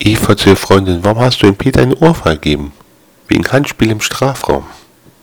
Eva zur Freundin, warum hast du dem Peter ein Ohr vergeben? Wegen Handspiel im Strafraum.